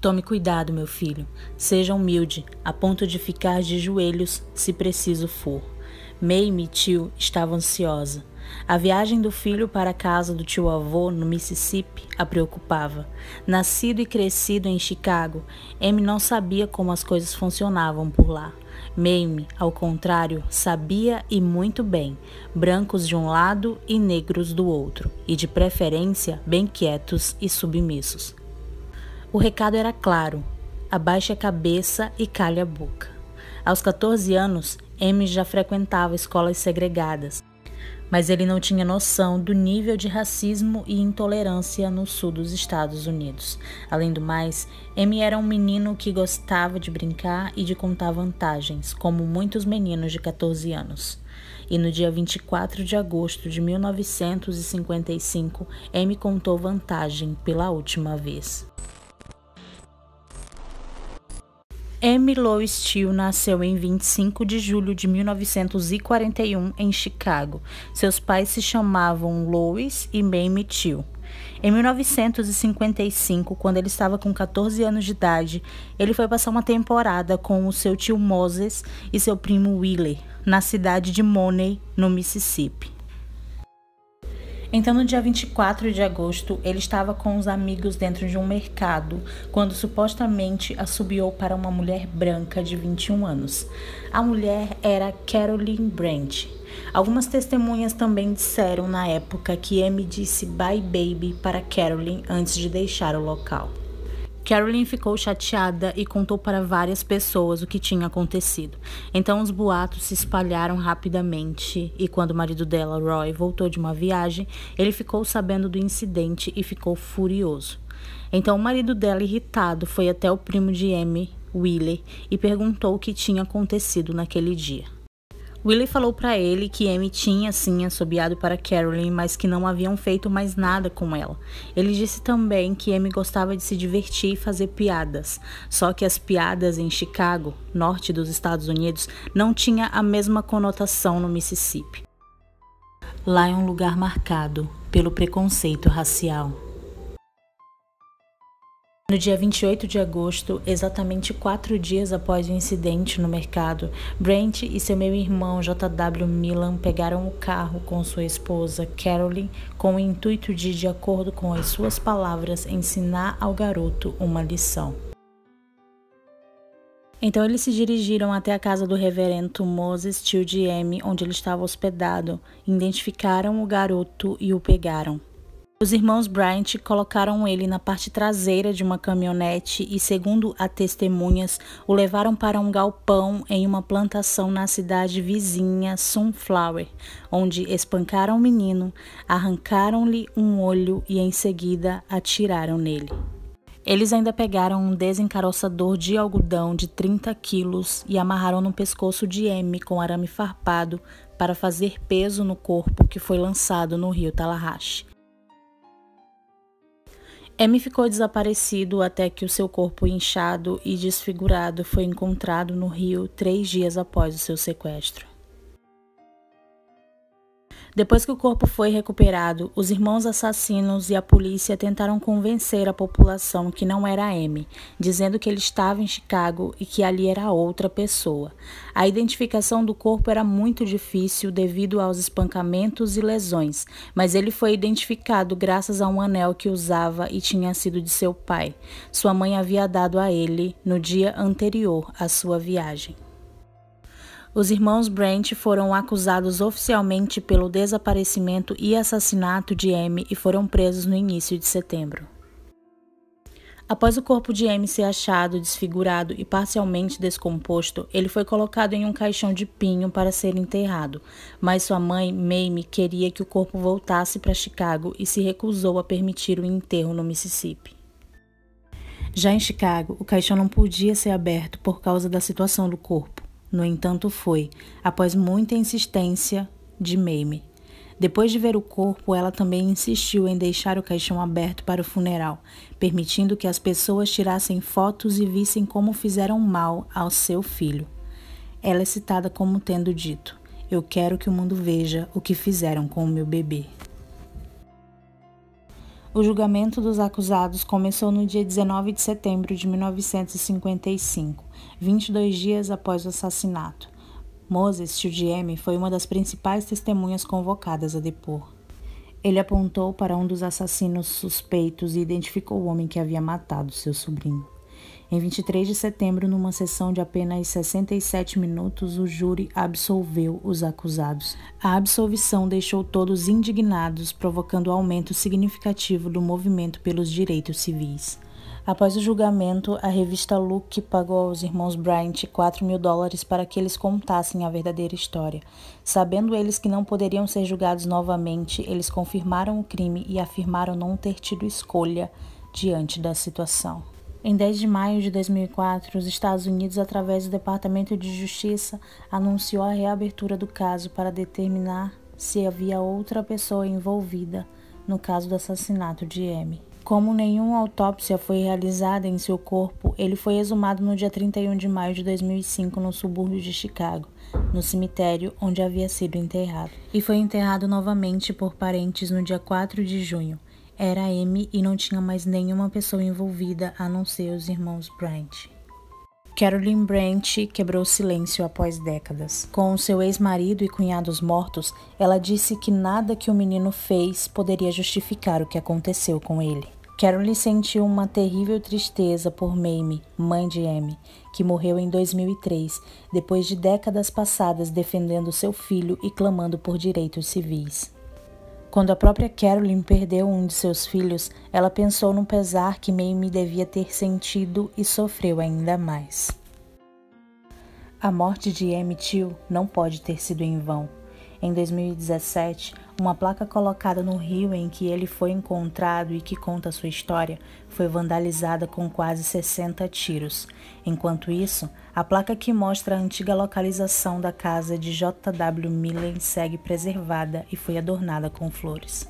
Tome cuidado, meu filho. Seja humilde, a ponto de ficar de joelhos se preciso for. Mamie e tio estavam ansiosa. A viagem do filho para a casa do tio-avô no Mississippi a preocupava. Nascido e crescido em Chicago, Amy não sabia como as coisas funcionavam por lá. Mamie, ao contrário, sabia e muito bem, brancos de um lado e negros do outro, e de preferência bem quietos e submissos. O recado era claro: abaixe a cabeça e calhe a boca. Aos 14 anos, Amy já frequentava escolas segregadas, mas ele não tinha noção do nível de racismo e intolerância no sul dos Estados Unidos. Além do mais, Amy era um menino que gostava de brincar e de contar vantagens, como muitos meninos de 14 anos. E no dia 24 de agosto de 1955, Amy contou vantagem pela última vez. Lois Steele nasceu em 25 de julho de 1941 em Chicago. Seus pais se chamavam Lois e Mamie Steele. Em 1955, quando ele estava com 14 anos de idade, ele foi passar uma temporada com o seu tio Moses e seu primo Willie na cidade de Money, no Mississippi. Então, no dia 24 de agosto, ele estava com os amigos dentro de um mercado quando supostamente assobiou para uma mulher branca de 21 anos. A mulher era Caroline Brandt. Algumas testemunhas também disseram na época que Amy disse bye baby para Caroline antes de deixar o local. Carolyn ficou chateada e contou para várias pessoas o que tinha acontecido. Então os boatos se espalharam rapidamente e quando o marido dela, Roy, voltou de uma viagem, ele ficou sabendo do incidente e ficou furioso. Então o marido dela, irritado, foi até o primo de Amy, Willie, e perguntou o que tinha acontecido naquele dia. Willie falou para ele que Amy tinha sim assobiado para Carolyn, mas que não haviam feito mais nada com ela. Ele disse também que Amy gostava de se divertir e fazer piadas, só que as piadas em Chicago, norte dos Estados Unidos, não tinha a mesma conotação no Mississippi. Lá é um lugar marcado pelo preconceito racial. No dia 28 de agosto, exatamente quatro dias após o incidente no mercado, Brent e seu meio irmão J.W. Milan pegaram o carro com sua esposa Carolyn com o intuito de, de acordo com as suas palavras, ensinar ao garoto uma lição. Então eles se dirigiram até a casa do reverendo Moses Tio de M, onde ele estava hospedado, identificaram o garoto e o pegaram. Os irmãos Bryant colocaram ele na parte traseira de uma caminhonete e, segundo a testemunhas, o levaram para um galpão em uma plantação na cidade vizinha Sunflower, onde espancaram o menino, arrancaram-lhe um olho e em seguida atiraram nele. Eles ainda pegaram um desencaroçador de algodão de 30 quilos e amarraram no pescoço de M com arame farpado para fazer peso no corpo que foi lançado no rio Tallahatchie. M ficou desaparecido até que o seu corpo inchado e desfigurado foi encontrado no rio três dias após o seu sequestro. Depois que o corpo foi recuperado, os irmãos assassinos e a polícia tentaram convencer a população que não era M, dizendo que ele estava em Chicago e que ali era outra pessoa. A identificação do corpo era muito difícil devido aos espancamentos e lesões, mas ele foi identificado graças a um anel que usava e tinha sido de seu pai. Sua mãe havia dado a ele no dia anterior à sua viagem. Os irmãos Brent foram acusados oficialmente pelo desaparecimento e assassinato de Amy e foram presos no início de setembro. Após o corpo de Amy ser achado desfigurado e parcialmente descomposto, ele foi colocado em um caixão de pinho para ser enterrado, mas sua mãe, Mamie, queria que o corpo voltasse para Chicago e se recusou a permitir o enterro no Mississippi. Já em Chicago, o caixão não podia ser aberto por causa da situação do corpo. No entanto, foi, após muita insistência de Mamie. Depois de ver o corpo, ela também insistiu em deixar o caixão aberto para o funeral, permitindo que as pessoas tirassem fotos e vissem como fizeram mal ao seu filho. Ela é citada como tendo dito: Eu quero que o mundo veja o que fizeram com o meu bebê. O julgamento dos acusados começou no dia 19 de setembro de 1955, 22 dias após o assassinato. Moses Chiudiem foi uma das principais testemunhas convocadas a depor. Ele apontou para um dos assassinos suspeitos e identificou o homem que havia matado seu sobrinho. Em 23 de setembro, numa sessão de apenas 67 minutos, o júri absolveu os acusados. A absolvição deixou todos indignados, provocando aumento significativo do movimento pelos direitos civis. Após o julgamento, a revista Look pagou aos irmãos Bryant 4 mil dólares para que eles contassem a verdadeira história. Sabendo eles que não poderiam ser julgados novamente, eles confirmaram o crime e afirmaram não ter tido escolha diante da situação. Em 10 de maio de 2004, os Estados Unidos, através do Departamento de Justiça, anunciou a reabertura do caso para determinar se havia outra pessoa envolvida no caso do assassinato de Amy. Como nenhuma autópsia foi realizada em seu corpo, ele foi exumado no dia 31 de maio de 2005 no subúrbio de Chicago, no cemitério onde havia sido enterrado, e foi enterrado novamente por parentes no dia 4 de junho. Era M e não tinha mais nenhuma pessoa envolvida a não ser os irmãos Bryant. Carolyn Brandt quebrou silêncio após décadas. Com seu ex-marido e cunhados mortos, ela disse que nada que o menino fez poderia justificar o que aconteceu com ele. Carolyn sentiu uma terrível tristeza por Mamie, mãe de Amy, que morreu em 2003, depois de décadas passadas defendendo seu filho e clamando por direitos civis. Quando a própria Carolyn perdeu um de seus filhos, ela pensou no pesar que Mamie devia ter sentido e sofreu ainda mais. A morte de Emmett Till não pode ter sido em vão. Em 2017, uma placa colocada no rio em que ele foi encontrado e que conta sua história foi vandalizada com quase 60 tiros. Enquanto isso, a placa que mostra a antiga localização da casa de J.W. Millen segue preservada e foi adornada com flores.